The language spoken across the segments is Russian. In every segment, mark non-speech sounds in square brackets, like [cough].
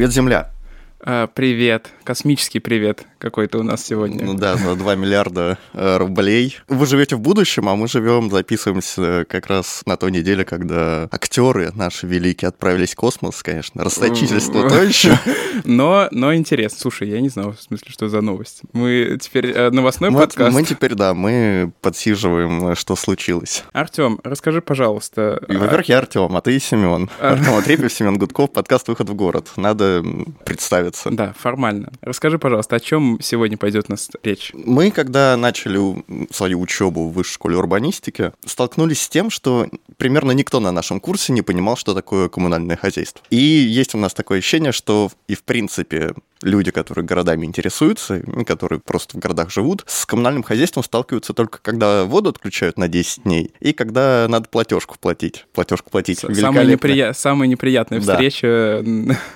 Привет, Земля. А, привет, космический привет какой-то у нас сегодня. Ну да, на 2 миллиарда э, рублей. Вы живете в будущем, а мы живем, записываемся как раз на той неделе, когда актеры наши великие отправились в космос, конечно. Расточительство то еще. [laughs] Но, но интересно. Слушай, я не знал, в смысле, что за новость. Мы теперь э, новостной мы, подкаст. Мы теперь, да, мы подсиживаем, что случилось. Артем, расскажи, пожалуйста. Во-первых, я Артем, а ты Семен. Артем Атрепьев, Семен Гудков, подкаст «Выход в город». Надо представиться. Да, формально. Расскажи, пожалуйста, о чем сегодня пойдет у нас речь? Мы, когда начали свою учебу в высшей школе урбанистики, столкнулись с тем, что примерно никто на нашем курсе не понимал, что такое коммунальное хозяйство. И есть у нас такое ощущение, что и в принципе люди, которые городами интересуются, которые просто в городах живут, с коммунальным хозяйством сталкиваются только когда воду отключают на 10 дней и когда надо платежку платить. Платежку платить. Самая, неприя... Самая неприятная да. встреча.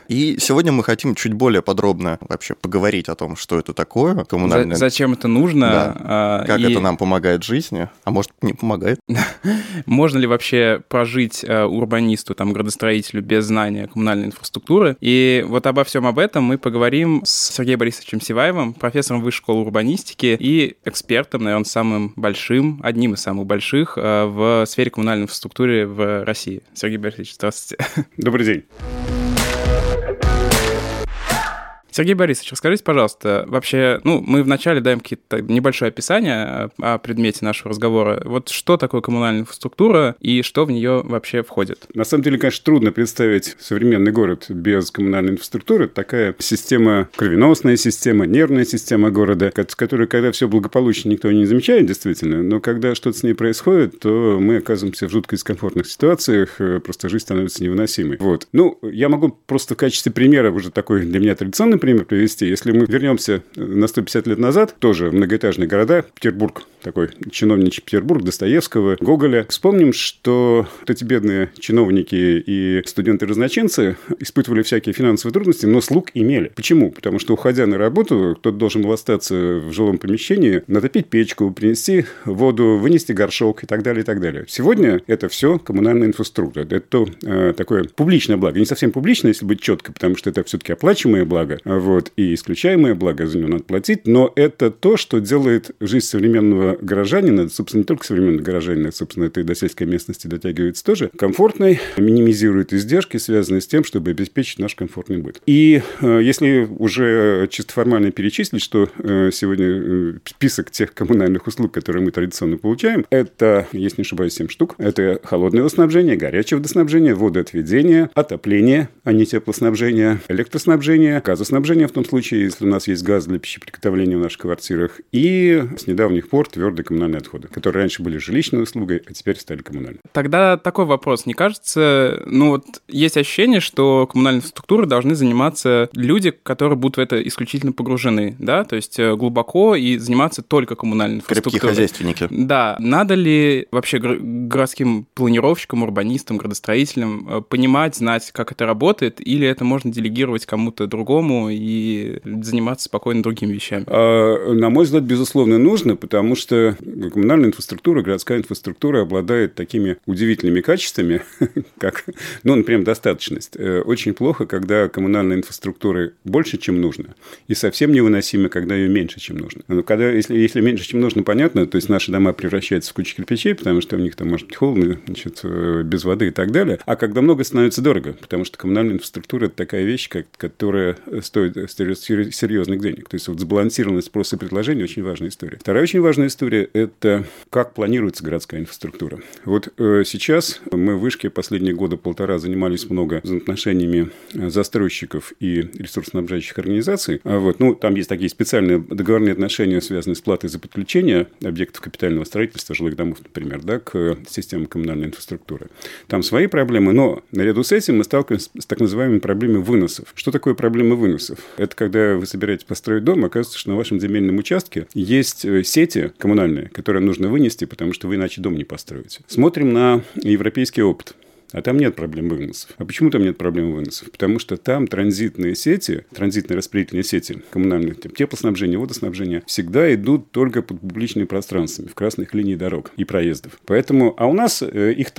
И сегодня мы хотим чуть более подробно вообще поговорить о том, что это такое коммунальное. Зачем это нужно? Да. А, как и... это нам помогает в жизни, а может не помогает. [laughs] Можно ли вообще прожить э, урбанисту, там, градостроителю без знания коммунальной инфраструктуры? И вот обо всем об этом мы поговорим поговорим с Сергеем Борисовичем Сиваевым, профессором Высшей школы урбанистики и экспертом, наверное, самым большим, одним из самых больших э, в сфере коммунальной инфраструктуры в России. Сергей Борисович, здравствуйте. Добрый день. Сергей Борисович, расскажите, пожалуйста, вообще, ну, мы вначале даем какие-то небольшое описание о предмете нашего разговора. Вот что такое коммунальная инфраструктура и что в нее вообще входит? На самом деле, конечно, трудно представить современный город без коммунальной инфраструктуры. Такая система, кровеносная система, нервная система города, которая, когда все благополучно, никто не замечает, действительно, но когда что-то с ней происходит, то мы оказываемся в жутко дискомфортных ситуациях, э, просто жизнь становится невыносимой. Вот. Ну, я могу просто в качестве примера уже такой для меня традиционный пример привести. Если мы вернемся на 150 лет назад, тоже многоэтажные города, Петербург, такой чиновничий Петербург, Достоевского, Гоголя. Вспомним, что эти бедные чиновники и студенты-разночинцы испытывали всякие финансовые трудности, но слуг имели. Почему? Потому что, уходя на работу, кто-то должен был остаться в жилом помещении, натопить печку, принести воду, вынести горшок и так далее, и так далее. Сегодня это все коммунальная инфраструктура. Это э, такое публичное благо. Не совсем публичное, если быть четко, потому что это все-таки оплачиваемое благо вот, и исключаемое благо, за него надо платить, но это то, что делает жизнь современного горожанина, собственно, не только современного горожанина, собственно, это и до сельской местности дотягивается тоже, комфортной, минимизирует издержки, связанные с тем, чтобы обеспечить наш комфортный быт. И э, если уже чисто формально перечислить, что э, сегодня э, список тех коммунальных услуг, которые мы традиционно получаем, это, если не ошибаюсь, 7 штук, это холодное водоснабжение, горячее водоснабжение, водоотведение, отопление, а не теплоснабжение, электроснабжение, газоснабжение, снабжения в том случае, если у нас есть газ для пищеприготовления в наших квартирах, и с недавних пор твердые коммунальные отходы, которые раньше были жилищной услугой, а теперь стали коммунальными. Тогда такой вопрос. Не кажется, ну вот есть ощущение, что коммунальной инфраструктурой должны заниматься люди, которые будут в это исключительно погружены, да, то есть э, глубоко и заниматься только коммунальной инфраструктурой. Крепкие хозяйственники. Да. Надо ли вообще городским планировщикам, урбанистам, градостроителям э, понимать, знать, как это работает, или это можно делегировать кому-то другому и заниматься спокойно другими вещами? А, на мой взгляд, безусловно, нужно, потому что коммунальная инфраструктура, городская инфраструктура обладает такими удивительными качествами, [laughs] как, ну, например, достаточность. Э, очень плохо, когда коммунальная инфраструктура больше, чем нужно, и совсем невыносимо, когда ее меньше, чем нужно. Но когда, если, если меньше, чем нужно, понятно, то есть наши дома превращаются в кучу кирпичей, потому что у них там может быть холодно, значит, э, без воды и так далее. А когда много, становится дорого, потому что коммунальная инфраструктура – это такая вещь, как, которая стоит стоит серьезных денег. То есть вот сбалансированность спроса и предложения очень важная история. Вторая очень важная история – это как планируется городская инфраструктура. Вот э, сейчас мы в Вышке последние года полтора занимались много взаимоотношениями застройщиков и ресурсоснабжающих организаций. А вот, ну, там есть такие специальные договорные отношения, связанные с платой за подключение объектов капитального строительства, жилых домов, например, да, к системе коммунальной инфраструктуры. Там свои проблемы, но наряду с этим мы сталкиваемся с так называемыми проблемами выносов. Что такое проблема выносов? Вопросов. Это когда вы собираетесь построить дом, оказывается, что на вашем земельном участке есть э, сети коммунальные, которые нужно вынести, потому что вы иначе дом не построите. Смотрим на европейский опыт. А там нет проблем выносов. А почему там нет проблем выносов? Потому что там транзитные сети, транзитные распределительные сети коммунальных, теплоснабжения, водоснабжения, всегда идут только под публичными пространствами, в красных линиях дорог и проездов. Поэтому, а у нас э, их,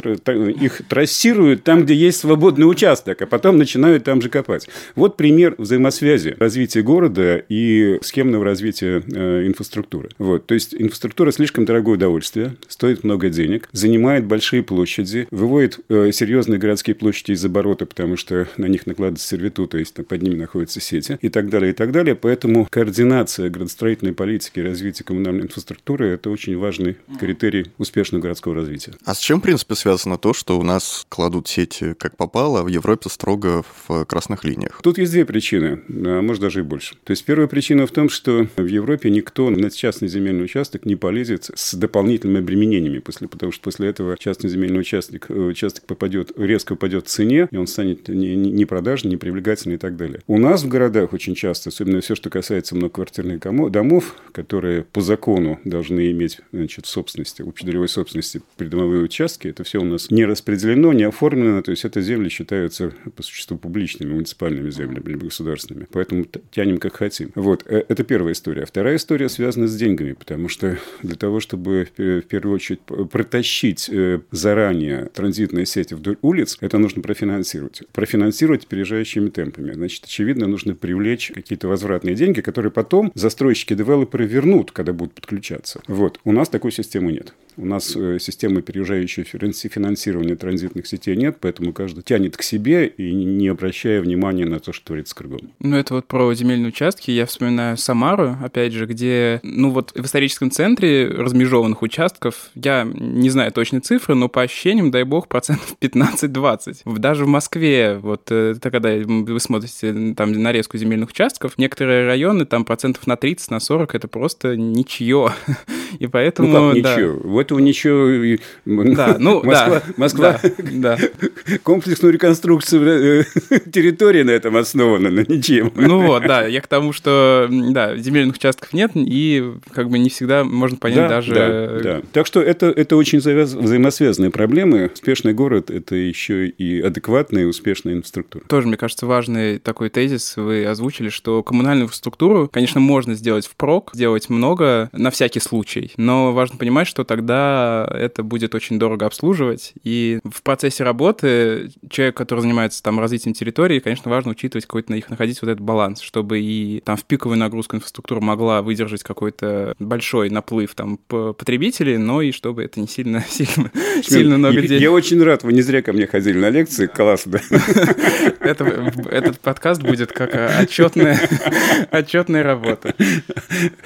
их трассируют там, где есть свободный участок, а потом начинают там же копать. Вот пример взаимосвязи развития города и схемного развития э, инфраструктуры. Вот. То есть, инфраструктура слишком дорогое удовольствие, стоит много денег, занимает большие площади, выводит э, серьезные городские площади из оборота, потому что на них накладывается сервитута, если под ними находятся сети и так далее, и так далее. Поэтому координация градостроительной политики и развития коммунальной инфраструктуры – это очень важный критерий успешного городского развития. А с чем, в принципе, связано то, что у нас кладут сети как попало, а в Европе строго в красных линиях? Тут есть две причины, а может даже и больше. То есть первая причина в том, что в Европе никто на частный земельный участок не полезет с дополнительными обременениями, после, потому что после этого частный земельный участок, э, участок попадет, резко упадет в цене, и он станет не, продажный, не привлекательный и так далее. У нас в городах очень часто, особенно все, что касается многоквартирных домов, которые по закону должны иметь значит, в собственности, общедолевой собственности придомовые участки, это все у нас не распределено, не оформлено, то есть это земли считаются по существу публичными, муниципальными землями либо государственными. Поэтому тянем как хотим. Вот, э, это первая история. Вторая история связана с деньгами, потому что для того, чтобы в первую очередь протащить э, заранее транзитные сети вдоль улиц, это нужно профинансировать. Профинансировать опережающими темпами. Значит, очевидно, нужно привлечь какие-то возвратные деньги, которые потом застройщики-девелоперы вернут, когда будут подключаться. Вот. У нас такой системы нет. У нас э, системы опережающей финансирования транзитных сетей нет, поэтому каждый тянет к себе и не обращая внимания на то, что творится кругом. Ну, это вот про земельные участки. Я вспоминаю Самару, опять же, где, ну, вот в историческом центре размежеванных участков, я не знаю точной цифры, но по ощущениям, дай бог, процентов 15-20. Даже в Москве, вот э, это когда вы смотрите там нарезку земельных участков, некоторые районы там процентов на 30, на 40 это просто ничье. [laughs] [laughs] И поэтому... Ну как да. ничего? У этого ничего... Да, [laughs] ну Москва, да. Москва да, да. [laughs] комплексную реконструкцию э, территории на этом основана, но ничем. Ну вот, да, я к тому, что да, земельных участков нет, и как бы не всегда можно понять да, даже... Да, да. Так что это, это очень завяз... взаимосвязанные проблемы. Успешный город – это еще и адекватная и успешная инфраструктура. Тоже, мне кажется, важный такой тезис вы озвучили, что коммунальную инфраструктуру, конечно, можно сделать впрок, сделать много на всякий случай, но важно понимать, что тогда это будет очень дорого обслуживать, и в процессе работы человек, который занимается там развитием территории, конечно, важно учитывать какой-то на их находить вот этот баланс, чтобы и там в пиковую нагрузку инфраструктура могла выдержать какой-то большой наплыв там потребителей, но и чтобы это не сильно, [laughs] сильно, сильно много денег. Я очень рад, вы не зря ко мне ходили на лекции, классно. [laughs] Это, этот подкаст будет как отчетная, [laughs] отчетная работа.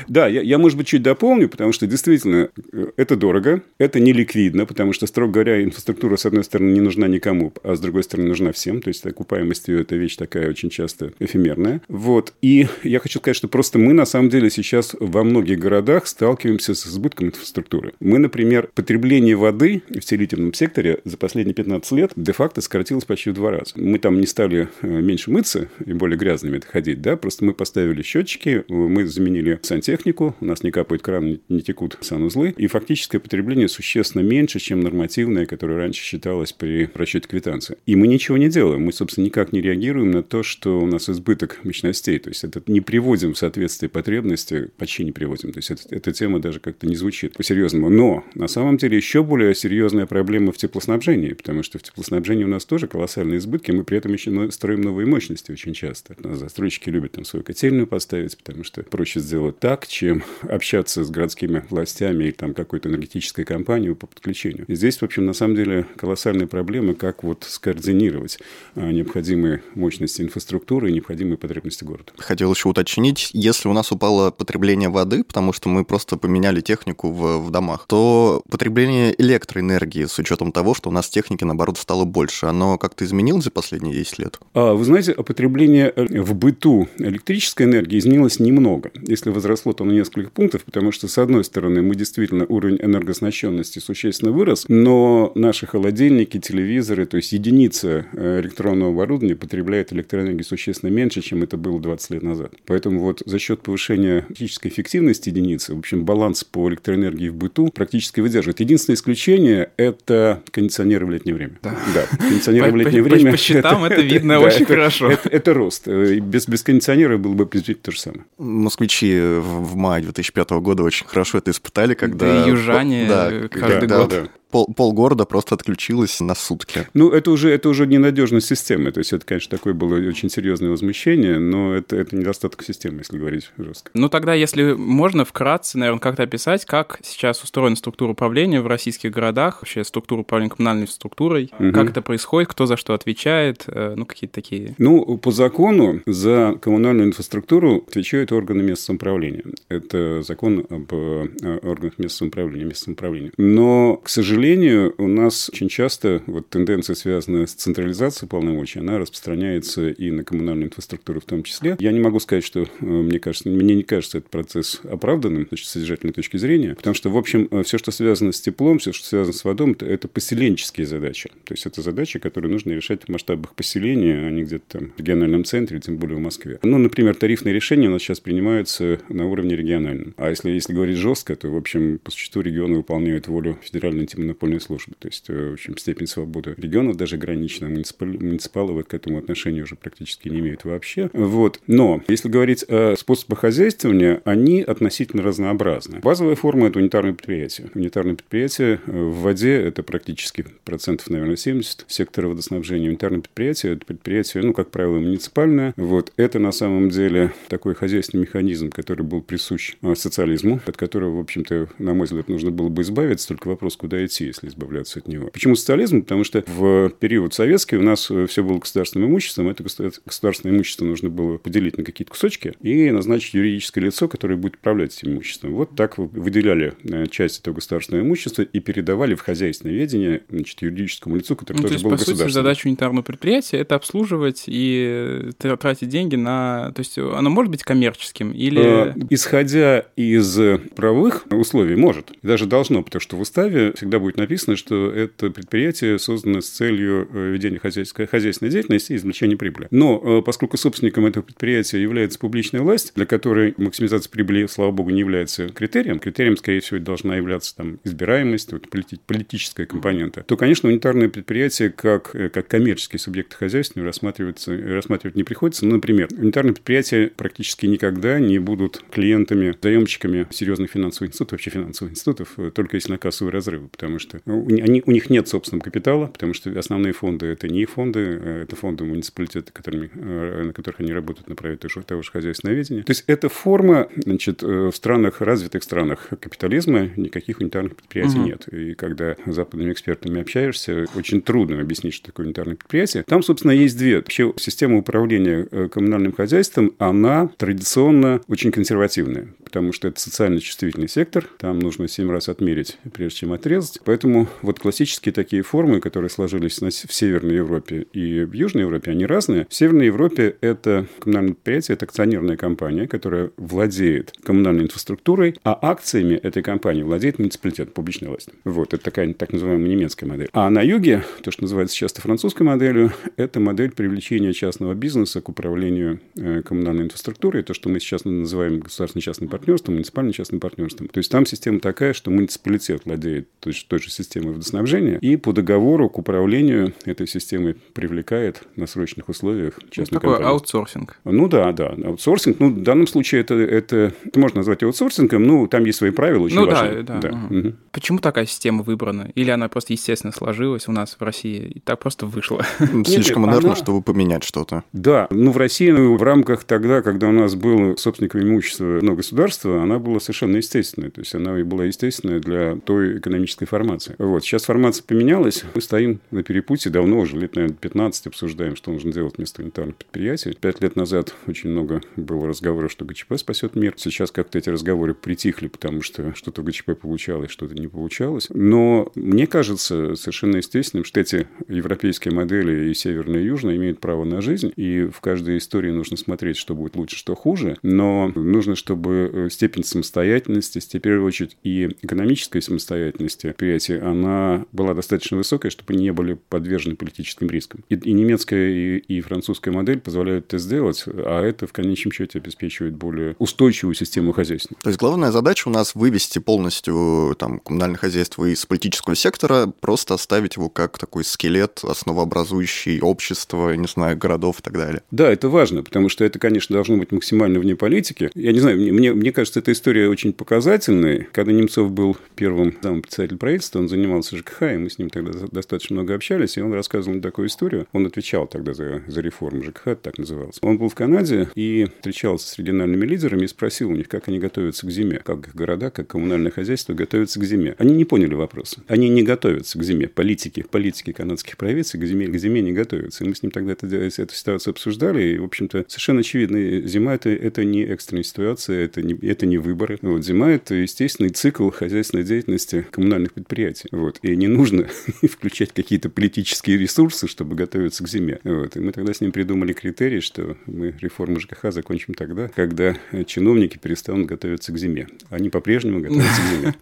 Да, я, я, может быть, чуть дополню, потому что действительно это дорого, это не ликвидно, потому что, строго говоря, инфраструктура, с одной стороны, не нужна никому, а с другой стороны, нужна всем. То есть окупаемость ее – это вещь такая очень часто эфемерная. Вот. И я хочу сказать, что просто мы, на самом деле, сейчас во многих городах сталкиваемся с избытком инфраструктуры. Мы, например, потребление воды в селительном секторе за последние 15 лет де-факто сократилось почти в два раза. Мы там не стали э, меньше мыться и более грязными ходить, да, просто мы поставили счетчики, мы заменили сантехнику, у нас не капает кран, не текут санузлы, и фактическое потребление существенно меньше, чем нормативное, которое раньше считалось при расчете квитанции. И мы ничего не делаем, мы, собственно, никак не реагируем на то, что у нас избыток мощностей, то есть это не приводим в соответствие потребности, почти не приводим, то есть это, эта тема даже как-то не звучит по-серьезному. Но на самом деле еще более серьезная проблема в теплоснабжении, потому что в теплоснабжении у нас тоже колоссальные избытки, мы при этом еще строим новые мощности очень часто. Застройщики любят там свою котельную поставить, потому что проще сделать так, чем общаться с городскими властями или там какой-то энергетической компанией по подключению. И здесь, в общем, на самом деле колоссальные проблемы, как вот скоординировать а, необходимые мощности инфраструктуры и необходимые потребности города. Хотел еще уточнить, если у нас упало потребление воды, потому что мы просто поменяли технику в, в домах, то потребление электроэнергии с учетом того, что у нас техники, наоборот, стало больше, оно как-то изменилось за последние 10 лет? А, вы знаете, потребление э, в быту электрической энергии изменилось немного. Если возросло, то на несколько пунктов, потому что, с одной стороны, мы действительно уровень энергосбыта энергооснащенности существенно вырос, но наши холодильники, телевизоры, то есть единица э, электронного оборудования потребляет электроэнергии существенно меньше, чем это было 20 лет назад. Поэтому вот за счет повышения физической эффективности единицы, в общем, баланс по электроэнергии в быту практически выдерживает. Единственное исключение – это кондиционеры в летнее время. Да, да кондиционеры в летнее время. По счетам [laughs] это видно очень хорошо. Это рост. Э, без без кондиционера было бы приблизительно то же самое. Москвичи в мае 2005 года очень хорошо это испытали, когда... Да, южане каждый год пол, полгорода просто отключилось на сутки. Ну, это уже, это уже ненадежность системы. То есть, это, конечно, такое было очень серьезное возмущение, но это, это недостаток системы, если говорить жестко. Ну, тогда, если можно, вкратце, наверное, как-то описать, как сейчас устроена структура управления в российских городах, вообще структура управления коммунальной структурой, угу. как это происходит, кто за что отвечает, э, ну, какие-то такие... Ну, по закону за коммунальную инфраструктуру отвечают органы местного самоуправления. Это закон об э, органах местного самоуправления, местного самоуправления. Но, к сожалению, сожалению, у нас очень часто вот тенденция, связанная с централизацией полномочий, она распространяется и на коммунальную инфраструктуру в том числе. Я не могу сказать, что э, мне кажется, мне не кажется этот процесс оправданным с содержательной точки зрения, потому что, в общем, э, все, что связано с теплом, все, что связано с водой, это, это поселенческие задачи. То есть, это задачи, которые нужно решать в масштабах поселения, а не где-то там в региональном центре, тем более в Москве. Ну, например, тарифные решения у нас сейчас принимаются на уровне региональном. А если, если говорить жестко, то, в общем, по существу регионы выполняют волю федеральной антимонопольной антимонопольной службы. То есть, э, в общем, степень свободы регионов даже гранична. Муниципалы, муниципалы к этому отношения уже практически не имеют вообще. Вот. Но, если говорить о способах хозяйствования, они относительно разнообразны. Базовая форма – это унитарное предприятие. Унитарное предприятие э, в воде – это практически процентов, наверное, 70 сектора водоснабжения. Унитарное предприятие – это предприятие, ну, как правило, муниципальное. Вот. Это на самом деле такой хозяйственный механизм, который был присущ э, социализму, от которого, в общем-то, на мой взгляд, нужно было бы избавиться. Только вопрос, куда идти если избавляться от него. Почему социализм? Потому что в период советский у нас э, все было государственным имуществом. Это государственное имущество нужно было поделить на какие-то кусочки и назначить юридическое лицо, которое будет управлять этим имуществом. Вот так выделяли э, часть этого государственного имущества и передавали в хозяйственное ведение значит, юридическому лицу, которое ну, тоже то есть, было по сути, задача унитарного предприятия – это обслуживать и э, тратить деньги на... То есть, оно может быть коммерческим или... Исходя из правовых условий, может. Даже должно, потому что в уставе всегда будет написано, что это предприятие создано с целью э, ведения хозяйской, хозяйственной деятельности и извлечения прибыли. Но э, поскольку собственником этого предприятия является публичная власть, для которой максимизация прибыли, слава богу, не является критерием, критерием, скорее всего, должна являться там, избираемость, вот, полити- политическая компонента, то, конечно, унитарное предприятие как, э, как коммерческий субъект хозяйства рассматриваться, рассматривать не приходится. Ну, например, унитарные предприятия практически никогда не будут клиентами, заемщиками серьезных финансовых институтов, вообще финансовых институтов, только если на кассовые разрывы, потому что что ну, они, у них нет собственного капитала, потому что основные фонды – это не их фонды, э, это фонды муниципалитета, которыми, э, на которых они работают, направить того, того же хозяйственное ведение. То есть, это форма, значит, э, в странах, развитых странах капитализма никаких унитарных предприятий угу. нет. И когда с западными экспертами общаешься, очень трудно объяснить, что такое унитарное предприятие. Там, собственно, есть две. Вообще, система управления коммунальным хозяйством, она традиционно очень консервативная, потому что это социально чувствительный сектор, там нужно семь раз отмерить, прежде чем отрезать. Поэтому вот классические такие формы, которые сложились в Северной Европе и в Южной Европе, они разные. В Северной Европе это коммунальное предприятие, это акционерная компания, которая владеет коммунальной инфраструктурой, а акциями этой компании владеет муниципалитет, публичная власть. Вот, это такая так называемая немецкая модель. А на юге, то, что называется часто французской моделью, это модель привлечения частного бизнеса к управлению э, коммунальной инфраструктурой, то, что мы сейчас называем государственно-частным партнерством, муниципально-частным партнерством. То есть там система такая, что муниципалитет владеет то есть, той же системой водоснабжения, и по договору к управлению этой системой привлекает на срочных условиях частную ну, такой компанию. аутсорсинг. Ну да, да, аутсорсинг. Ну, в данном случае это, это, это можно назвать аутсорсингом, ну, там есть свои правила очень ну, важные. Да, да. да. Угу. Почему такая система выбрана? Или она просто естественно сложилась у нас в России и так просто вышло? [laughs] Слишком инертно, чтобы поменять что-то. Да, ну в России ну, в рамках тогда, когда у нас было собственником имущества ну, государства, она была совершенно естественной. То есть она и была естественной для той экономической формации. Вот. Сейчас формация поменялась. Мы стоим на перепутье давно, уже лет, наверное, 15 обсуждаем, что нужно делать вместо унитарных предприятий. Пять лет назад очень много было разговоров, что ГЧП спасет мир. Сейчас как-то эти разговоры притихли, потому что что-то в ГЧП получалось, что-то не получалось. Но мне кажется совершенно естественным, что эти европейские модели и северная и южная имеют право на жизнь. И в каждой истории нужно смотреть, что будет лучше, что хуже. Но нужно, чтобы э, степень самостоятельности, в первую очередь и экономической самостоятельности предприятий, она была достаточно высокая, чтобы не были подвержены политическим рискам. И, и немецкая, и, и французская модель позволяют это сделать, а это в конечном счете обеспечивает более устойчивую систему хозяйства. То есть главная задача у нас вывести полностью там, коммунальное хозяйство из политического сектора, просто оставить его как такой скелет, основообразующий общество, не знаю, городов и так далее. Да, это важно, потому что это, конечно, должно быть максимально вне политики. Я не знаю, мне, мне, мне кажется, эта история очень показательная. Когда Немцов был первым замом председателя правительства, он занимался ЖКХ, и мы с ним тогда достаточно много общались, и он рассказывал такую историю. Он отвечал тогда за, за реформу ЖКХ, так назывался. Он был в Канаде и встречался с региональными лидерами и спросил у них, как они готовятся к зиме, как города, как коммунальное хозяйство готовятся к зиме. Они не поняли вопроса. Они не готовятся к зиме. Политики, политики канадских правительств к зиме, к зиме не готовятся. И мы с ним тогда это, эту ситуацию обсуждали, и, в общем-то, совершенно очевидно, зима это, это не экстренная ситуация, это не, это не выборы. Вот, зима это естественный цикл хозяйственной деятельности коммунальных предприятий. Вот, и не нужно [laughs] включать какие-то политические ресурсы, чтобы готовиться к зиме. Вот, и мы тогда с ним придумали критерий, что мы реформу ЖКХ закончим тогда, когда чиновники перестанут готовиться к зиме. Они по-прежнему готовятся к зиме.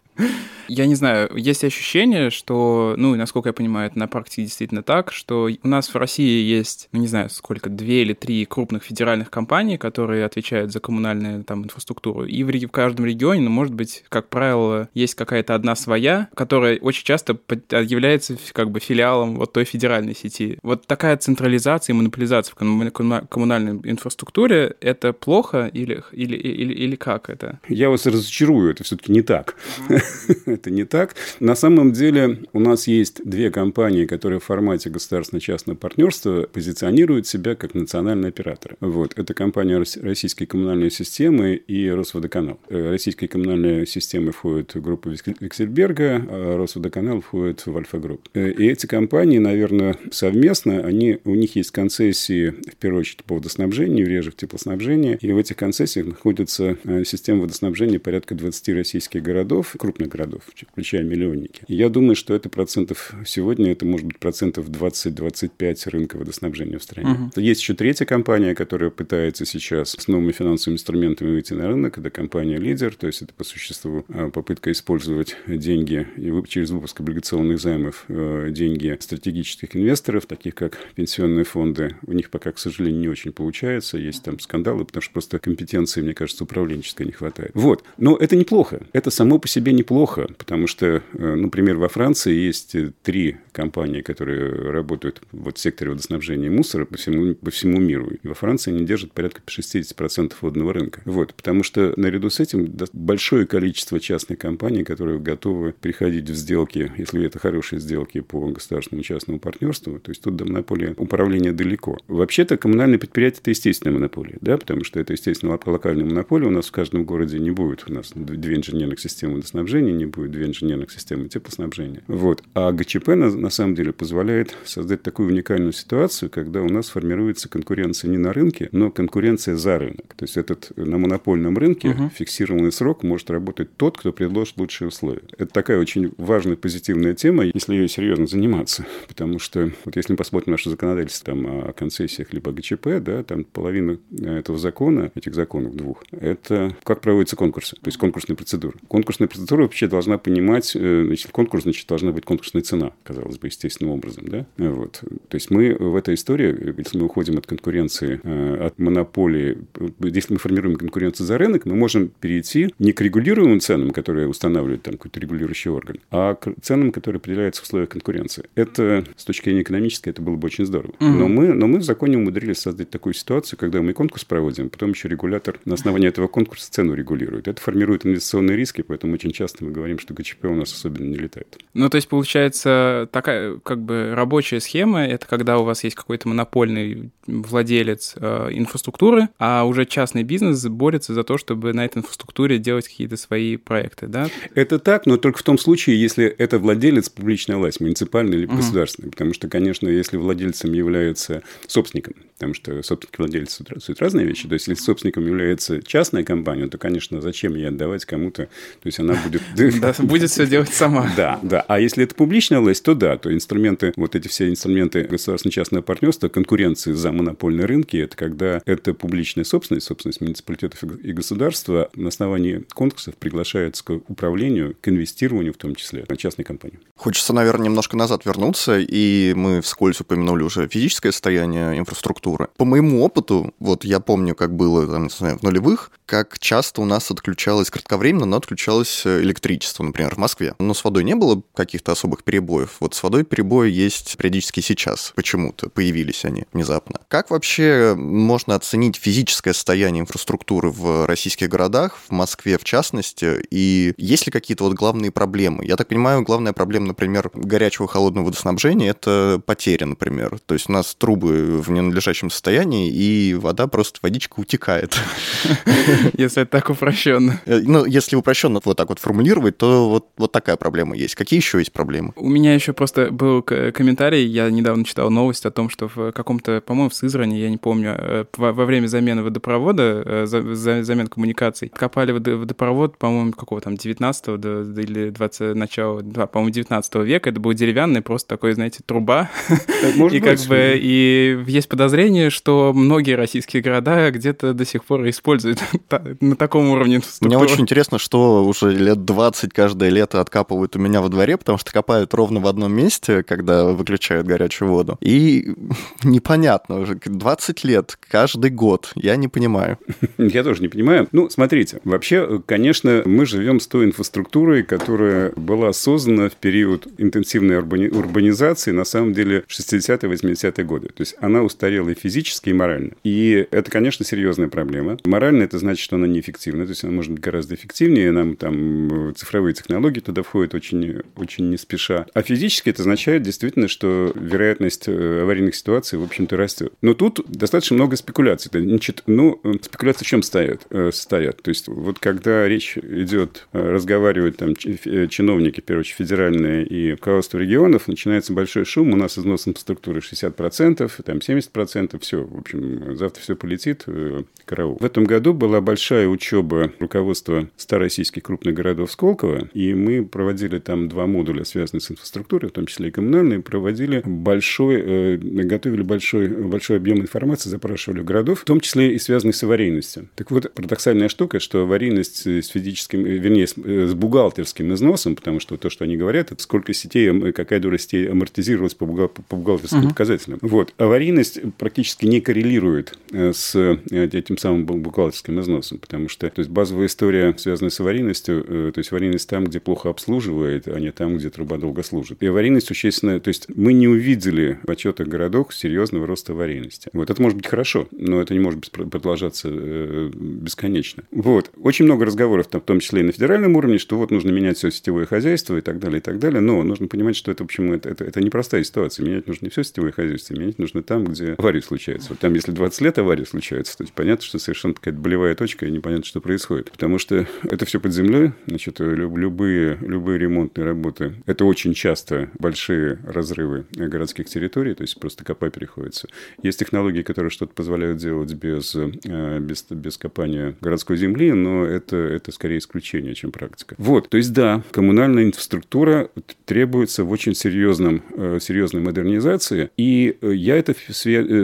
Я не знаю, есть ощущение, что, ну, насколько я понимаю, это на практике действительно так, что у нас в России есть, ну, не знаю, сколько, две или три крупных федеральных компаний, которые отвечают за коммунальную там инфраструктуру. И в, в каждом регионе, ну, может быть, как правило, есть какая-то одна своя, которая очень часто является как бы филиалом вот той федеральной сети. Вот такая централизация и монополизация в коммунальной инфраструктуре — это плохо или, или, или, или как это? Я вас разочарую, это все-таки не так. [laughs] это не так. На самом деле у нас есть две компании, которые в формате государственно-частного партнерства позиционируют себя как национальные операторы. Вот. Это компания Российской коммунальной системы и Росводоканал. Э, Российская коммунальная система входит в группу Виксельберга, а Росводоканал входит в Альфа-групп. Э, и эти компании, наверное, совместно, они, у них есть концессии, в первую очередь, по водоснабжению, реже в теплоснабжении. И в этих концессиях находится э, система водоснабжения порядка 20 российских городов, крупных городов, включая миллионники. И я думаю, что это процентов сегодня, это может быть процентов 20-25 рынка водоснабжения в стране. Угу. Есть еще третья компания, которая пытается сейчас с новыми финансовыми инструментами выйти на рынок. Это компания «Лидер», то есть это по существу а, попытка использовать деньги через выпуск облигационных займов э, деньги стратегических инвесторов, таких как пенсионные фонды. У них пока, к сожалению, не очень получается. Есть там скандалы, потому что просто компетенции, мне кажется, управленческой не хватает. Вот. Но это неплохо. Это само по себе неплохо, потому что, э, например, во Франции есть э, три компании, которые работают вот в секторе водоснабжения и мусора по всему, по всему миру. И во Франции они держат порядка 60% водного рынка. Вот, потому что наряду с этим большое количество частных компаний, которые готовы приходить в сделки, если это хорошие сделки по государственному частному партнерству, то есть тут до монополии управления далеко. Вообще-то коммунальное предприятие – это естественная монополия, да, потому что это, естественно, локальная монополия. У нас в каждом городе не будет у нас две инженерных системы водоснабжения, не будет две инженерных системы теплоснабжения. Вот. А ГЧП на, на самом деле позволяет создать такую уникальную ситуацию, когда у нас формируется конкуренция не на рынке, но конкуренция за рынок. То есть этот на монопольном рынке угу. фиксированный срок может работать тот, кто предложит лучшие условия. Это такая очень важная позитивная тема, если ее серьезно заниматься. [laughs] Потому что вот если мы посмотрим наше законодательство там, о концессиях либо ГЧП, да, там половина этого закона, этих законов двух, это как проводятся конкурсы, то есть конкурсные процедуры. Конкурсная процедура вообще должна понимать, э, значит, конкурс, значит, должна быть конкурсная цена, казалось бы, естественным образом, да? Вот. То есть мы в этой истории, если мы уходим от конкуренции, э, от монополии, если мы формируем конкуренцию за рынок, мы можем перейти не к регулируемым ценам, которые устанавливает там какой-то регулирующий орган, а к ценам, которые определяются в условиях конкуренции. Это с точки зрения экономической, это было бы очень здорово. Угу. Но, мы, но мы в законе умудрились создать такую ситуацию, когда мы конкурс проводим, потом еще регулятор на основании этого конкурса цену регулирует. Это формирует инвестиционные риски, поэтому очень часто мы говорим, что ГЧП у нас особенно не летает. Ну, то есть, получается, такая как бы рабочая схема, это когда у вас есть какой-то монопольный владелец э, инфраструктуры, а уже частный бизнес борется за то, чтобы на этой инфраструктуре делать какие-то свои проекты, да? Это так, но только в том случае, если это владелец публичная власть, муниципальная или угу. государственная. Потому что, конечно, если владельцем является собственником, потому что собственники владельцы суть разные вещи. То есть, если собственником является частная компания, то, конечно, зачем ей отдавать кому-то? То есть, она будет будет... Да, будет все делать сама. [laughs] Да, да. А если это публичная власть, то да, то инструменты, вот эти все инструменты государственно-частного партнерства, конкуренции за монопольные рынки, это когда это публичная собственность, собственность муниципалитетов и государства, на основании конкурсов приглашается к управлению, к инвестированию в том числе, на частные компании. Хочется, наверное, немножко назад вернуться, и мы вскользь упомянули уже физическое состояние инфраструктуры. По моему опыту, вот я помню, как было там, не знаю, в нулевых, как часто у нас отключалось кратковременно, но отключалось электричество, например, в Москве. Но с водой не было каких-то особых перебоев. Вот с водой перебои есть периодически сейчас. Почему-то появились они внезапно. Как вообще можно оценить физическое состояние инфраструктуры в российских городах, в Москве в частности, и есть ли какие-то вот главные проблемы? Я так понимаю, главная проблема, например, горячего холодного водоснабжения — это потери, например. То есть у нас трубы в ненадлежащем состоянии, и вода просто, водичка утекает. [laughs] [laughs] Если это так упрощенно. Э, ну, если упрощенно вот так вот формулировать, то вот, вот такая проблема есть. Какие еще есть проблемы? У меня еще просто был комментарий, я недавно читал новость о том, что в каком-то, по-моему, в Сызрани, я не помню, э, во, время замены водопровода, э, замен коммуникаций, копали водопровод, по-моему, какого там, 19 или 20 начала, да, по-моему, 19 века, это был деревянный, просто такой, знаете, труба. [laughs] и как бы, и есть подозрение, что многие российские города где-то до сих пор используют на таком уровне Мне очень интересно, что уже лет 20 каждое лето откапывают у меня во дворе, потому что копают ровно в одном месте, когда выключают горячую воду. И [laughs] непонятно уже, 20 лет, каждый год, я не понимаю. [laughs] Я тоже не понимаю. Ну, смотрите, вообще, конечно, мы живем с той инфраструктурой, которая была создана в период интенсивной урбанизации, на самом деле, 60-е, 80-е годы. То есть она устарела и физически, и морально. И это, конечно, серьезная проблема. Морально это значит, что она неэффективна, то есть она может быть гораздо эффективнее, нам там цифровые технологии туда входят очень, очень не спеша. А физически это означает действительно, что вероятность э, аварийных ситуаций, в общем-то, растет. Но тут достаточно много спекуляций. Значит, ну, э, спекуляции в чем стоят? Э, стоят? То есть вот когда речь идет, разговаривают там чиновники, очередь, федеральные и руководство регионов, начинается большой шум, у нас износ инфраструктуры 60%, там 70%, все, в общем, завтра все полетит, караул. В этом году была большая учеба руководства старороссийских крупных городов Сколково, и мы проводили там два модуля, связанные с инфраструктурой, в том числе и коммунальные, проводили большой, э, готовили большой, большой объем информации, запрашивали городов, в том числе и связанные с аварийностью. Так вот, парадоксальная штука, что аварийность с физическим, э, вернее, с, э, с бухгалтерским износом, потому что то, что они говорят, это сколько сетей, какая доля сетей амортизировалась по, по бухгалтерским uh-huh. показателям. Вот. Аварийность практически не коррелирует с этим самым бухгалтерским износом, потому что то есть базовая история, связанная с аварийностью, э, то есть аварийность там, где плохо обслуживает, а не там, где труба долго служит. И аварийность существенно, то есть мы не увидели в отчетах городов серьезного роста аварийности. Вот это может быть хорошо, но это не может продолжаться э, бесконечно. Вот. Очень много разговоров, там, в том числе и на федеральном уровне, что вот нужно менять все сетевое хозяйство и так далее, и так далее. Но нужно понимать, что это, в общем, это, это, это непростая ситуация. Менять нужно не все сетевое хозяйство, менять нужно там, где аварии случаются. Вот там, если 20 лет аварии случаются, то есть понятно, что совершенно какая-то болевая точка, и непонятно, что происходит. Потому что это все под землей, значит, любые, любые ремонтные работы, это очень часто большие разрывы городских территорий, то есть просто копа переходится. Есть технологии, которые что-то позволяют делать без, э, без, без копания городской земли, но это, это скорее исключение, чем практика. Вот, то есть да, коммунальная инфраструктура требуется в очень серьезном, э, серьезной модернизации, и я это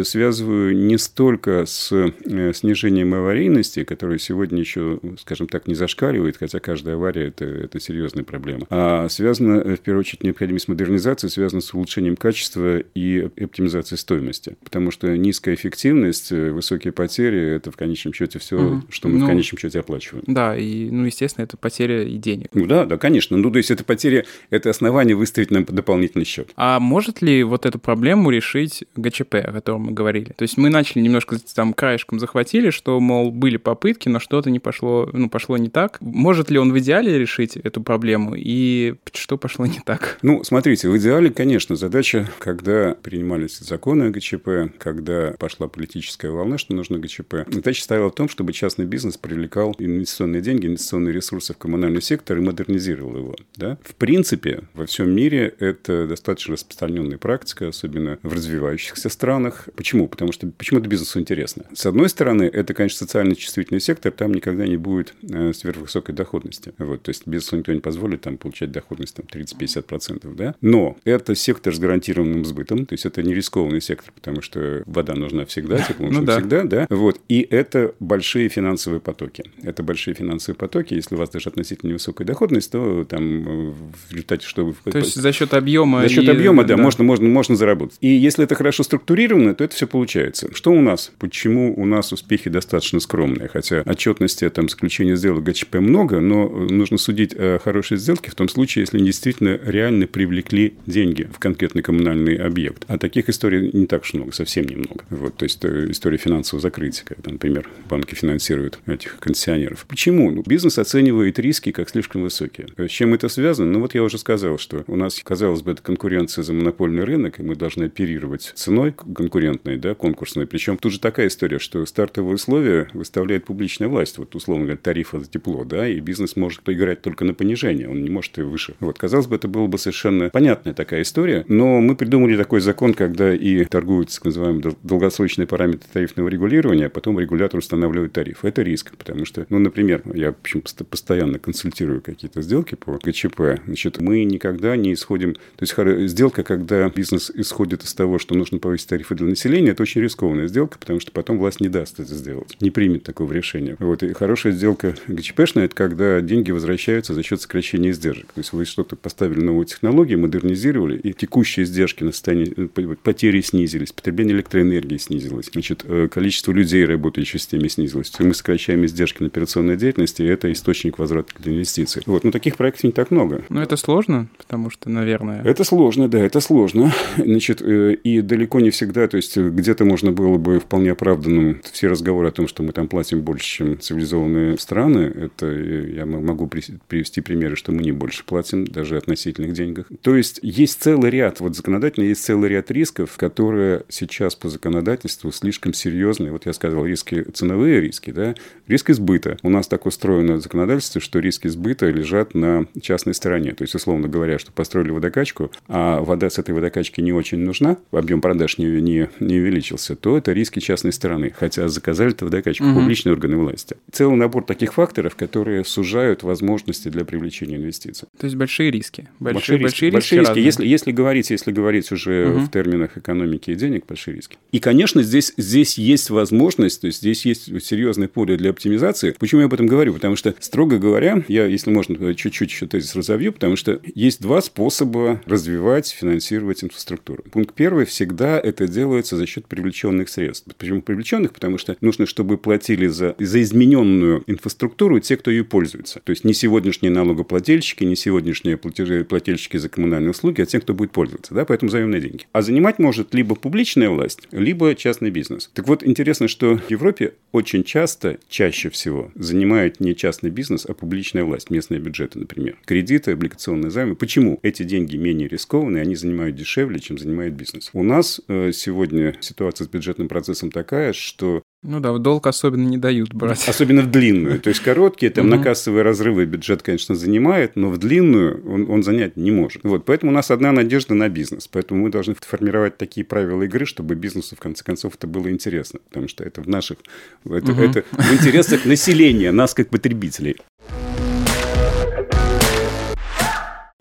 связываю не столько с э, снижением аварийности, которая сегодня еще, скажем так, не зашкаливает, хотя каждая авария это, это серьезная проблема. А связано, в первую очередь, необходимость модернизации связана с улучшением качества и оптимизацией стоимости. Потому что низкая эффективность, высокие потери это в конечном счете все, угу. что мы ну, в конечном счете оплачиваем. Да, и, ну, естественно, это потеря и денег. Ну да, да, конечно. Ну, то есть это потеря, это основание выставить нам дополнительный счет. А может ли вот эту проблему решить ГЧП, о котором мы говорили? То есть мы начали немножко там краешком захватили, что, мол, были попытки, но что-то не пошло, ну, пошло не так. Может ли он в идеале решить эту проблему и что пошло не так? Ну, смотрите, в идеале, конечно, задача, когда принимались законы о ГЧП, когда пошла политическая волна, что нужно ГЧП, задача стояла в том, чтобы частный бизнес привлекал инвестиционные деньги, инвестиционные ресурсы в коммунальный сектор и модернизировал его. Да? В принципе, во всем мире это достаточно распространенная практика, особенно в развивающихся странах. Почему? Потому что почему это бизнесу интересно. С одной стороны, это, конечно, социально чувствительный сектор, там никогда не будет э, сверхвысокой доходности. Вот, то есть бизнесу никто не позволит там, получать доходность там, 30-50%. Да? Но это сектор с гарантированным сбытом, то есть это не рискованный сектор, потому что вода нужна всегда, [laughs] тепло нужно ну, да. всегда. Да? Вот. И это большие финансовые потоки. Это большие финансовые потоки. Если у вас даже относительно невысокая доходность, то там э, в результате, что... То есть за счет объема... За счет и... объема, да, да, Можно, можно, можно заработать. И если это хорошо структурировано, то это все получается. Что у нас? Почему у нас успехи достаточно скромные? Хотя отчетности там заключения сделок ГЧП много, но нужно судить о хорошей сделке в том случае, если действительно реально привлекли деньги в конкретный коммунальный объект. А таких историй не так уж много, совсем немного. Вот, то есть э, история финансового закрытия, когда, например, банки финансируют этих концессионеров. Почему? Ну, бизнес оценивает риски как слишком высокие. С чем это связано? Ну, вот я уже сказал, что у нас, казалось бы, это конкуренция за монопольный рынок, и мы должны оперировать ценой конкурентной, да, конкурсной. Причем тут же такая история, что стартовые условия выставляет публичная власть. Вот, условно говоря, тарифы за тепло, да, и бизнес может поиграть только на понижение, он не может и выше. Вот, казалось бы, это было бы совершенно понятная такая история, но мы придумали такой закон, когда и торгуют так называемые долгосрочные параметры тарифного регулирования, а потом регулятор устанавливает тариф. Это риск, потому что, ну, например, я, в общем, постоянно консультирую какие-то сделки по ГЧП. Значит, мы никогда не исходим... То есть, сделка, когда бизнес исходит из того, что нужно повысить тарифы для населения, это очень рискованная сделка, потому что потом власть не даст это сделать, не примет такого решения. Вот. И хорошая сделка ГЧПшная – это когда деньги возвращаются за счет сокращения издержек. То есть, вы что-то поставили новую технологию, модернизировали, и текущие издержки на состояние э, потери снизились, потребление электроэнергии снизилось, значит, э, количество людей, работающих в системе, снизилось. То есть, мы сокращаем издержки на операционной деятельности, и это источник возврата для инвестиций. Вот. Но таких проектов не так много. Но это сложно, потому что, наверное... Это сложно, да, это сложно. Значит, э, и далеко не всегда, то есть, где-то можно было бы вполне оправданным все разговоры о том, что мы там платим больше, чем цивилизованные страны, это я могу привести примеры, что мы не больше платим, даже относительных деньгах. То есть, есть целый ряд, вот законодательно есть целый ряд рисков, которые сейчас по законодательству слишком серьезные. Вот я сказал, риски, ценовые риски, да, риск избыта. У нас так устроено законодательство, что риски избыта лежат на частной стороне. То есть, условно говоря, что построили водокачку, а вода с этой водокачки не очень нужна, объем продаж не, не, не увеличился, то это риски частной стороны. Хотя заказали это водокачку угу. публичные органы власти. Целый набор таких факторов, которые сужают возможности для привлечения инвестиций. То есть большие риски. Большие, большие, большие риски. Большие риски. Если, если, говорить, если говорить уже угу. в терминах экономики и денег, большие риски. И, конечно, здесь, здесь есть возможность, то есть здесь есть серьезное поле для оптимизации. Почему я об этом говорю? Потому что, строго говоря, я, если можно, чуть-чуть еще тезис разовью, потому что есть два способа развивать, финансировать инфраструктуру. Пункт первый. Всегда это делается за счет привлеченных средств. Почему привлеченных? Потому что нужно, чтобы платили за, за измененную инфраструктуру те, кто ее пользуется. То есть не сегодняшние налогоплательщики, не сегодняшние платежи, плательщики за коммунальные услуги, а те, кто будет пользоваться. Да? Поэтому заемные деньги. А занимать может либо публичная власть, либо частный бизнес. Так вот, интересно, что в Европе очень часто, чаще всего, занимает не частный бизнес, а публичная власть, местные бюджеты, например. Кредиты, облигационные займы. Почему? Эти деньги менее рискованные, они занимают дешевле, чем занимает бизнес. У нас э, сегодня ситуация с бюджетным процессом такая, что ну да, в долг особенно не дают брать. Особенно в длинную. То есть короткие, там на кассовые разрывы бюджет, конечно, занимает, но в длинную он, он занять не может. Вот, поэтому у нас одна надежда на бизнес. Поэтому мы должны формировать такие правила игры, чтобы бизнесу, в конце концов, это было интересно. Потому что это в наших... Это, угу. это в интересах населения, нас как потребителей.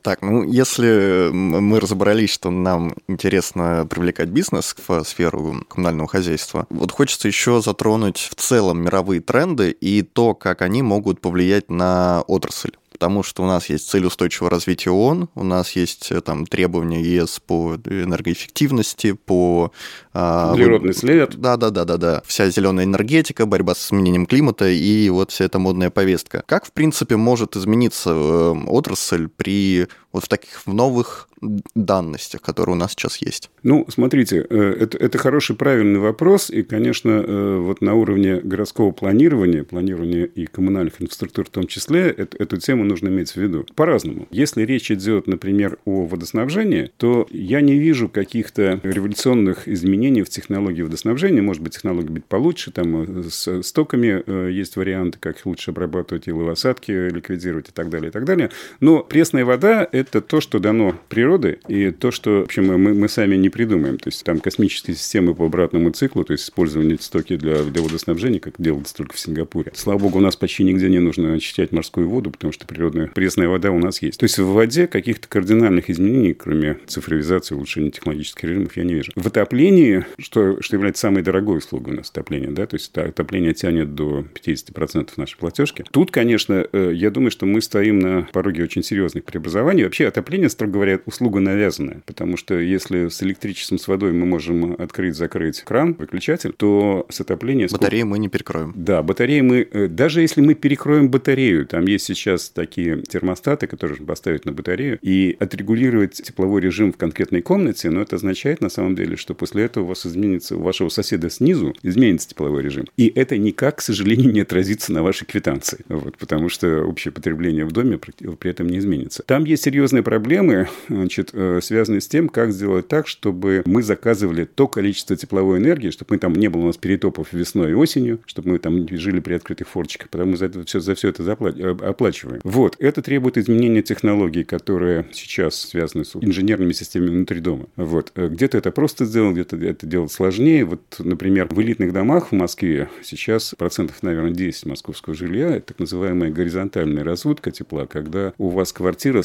Так, ну если мы разобрались, что нам интересно привлекать бизнес в сферу коммунального хозяйства, вот хочется еще затронуть в целом мировые тренды и то, как они могут повлиять на отрасль потому что у нас есть цель устойчивого развития ООН, у нас есть э, там требования ЕС по энергоэффективности, по... А, Углеродный след. Да-да-да-да-да. Вся зеленая энергетика, борьба с изменением климата и вот вся эта модная повестка. Как, в принципе, может измениться э, отрасль при вот в таких новых данностях, которые у нас сейчас есть? Ну, смотрите, э, это, это хороший, правильный вопрос. И, конечно, э, вот на уровне городского планирования, планирования и коммунальных инфраструктур в том числе, это, эту тему нужно иметь в виду. По-разному. Если речь идет, например, о водоснабжении, то я не вижу каких-то революционных изменений в технологии водоснабжения. Может быть, технология быть получше, там э, с стоками есть варианты, как лучше обрабатывать иловосадки, ликвидировать и так далее, и так далее. Но пресная вода – это то, что дано природой, и то, что, в общем, мы, мы сами не придумаем. То есть там космические системы по обратному циклу, то есть использование стоки для, для водоснабжения, как делается только в Сингапуре. Слава богу, у нас почти нигде не нужно очищать морскую воду, потому что природная пресная вода у нас есть. То есть в воде каких-то кардинальных изменений, кроме цифровизации, улучшения технологических режимов, я не вижу. В отоплении, что, что является самой дорогой услугой у нас отопление, да, то есть отопление тянет до 50% нашей платежки. Тут, конечно, э, я думаю, что мы стоим на пороге очень серьезных преобразований. Вообще отопление, строго говоря, услуга навязанная, потому что если с электричеством, с водой мы можем открыть, закрыть кран, выключатель, то с отоплением... Батареи мы не перекроем. Да, батареи мы... Э, даже если мы перекроем батарею, там есть сейчас такие термостаты, которые можно поставить на батарею, и отрегулировать тепловой режим в конкретной комнате, но это означает на самом деле, что после этого у вас изменится, у вашего соседа снизу изменится тепловой режим. И это никак, к сожалению, не отразится на вашей квитанции. Вот, потому что общее потребление в доме при этом не изменится. Там есть серьезные проблемы, значит, э, связанные с тем, как сделать так, чтобы мы заказывали то количество тепловой энергии, чтобы мы там не было у нас перетопов весной и осенью, чтобы мы там жили при открытых форчиках, потому что за, все, за все это запла- э, оплачиваем. Вот. Это требует изменения технологий, которые сейчас связаны с инженерными системами внутри дома. Вот. Э, где-то это просто сделано, где-то это делать сложнее. Вот, например, в элитных домах в Москве сейчас процентов, наверное, 10 московского жилья – это так называемая горизонтальная разводка тепла, когда у вас квартира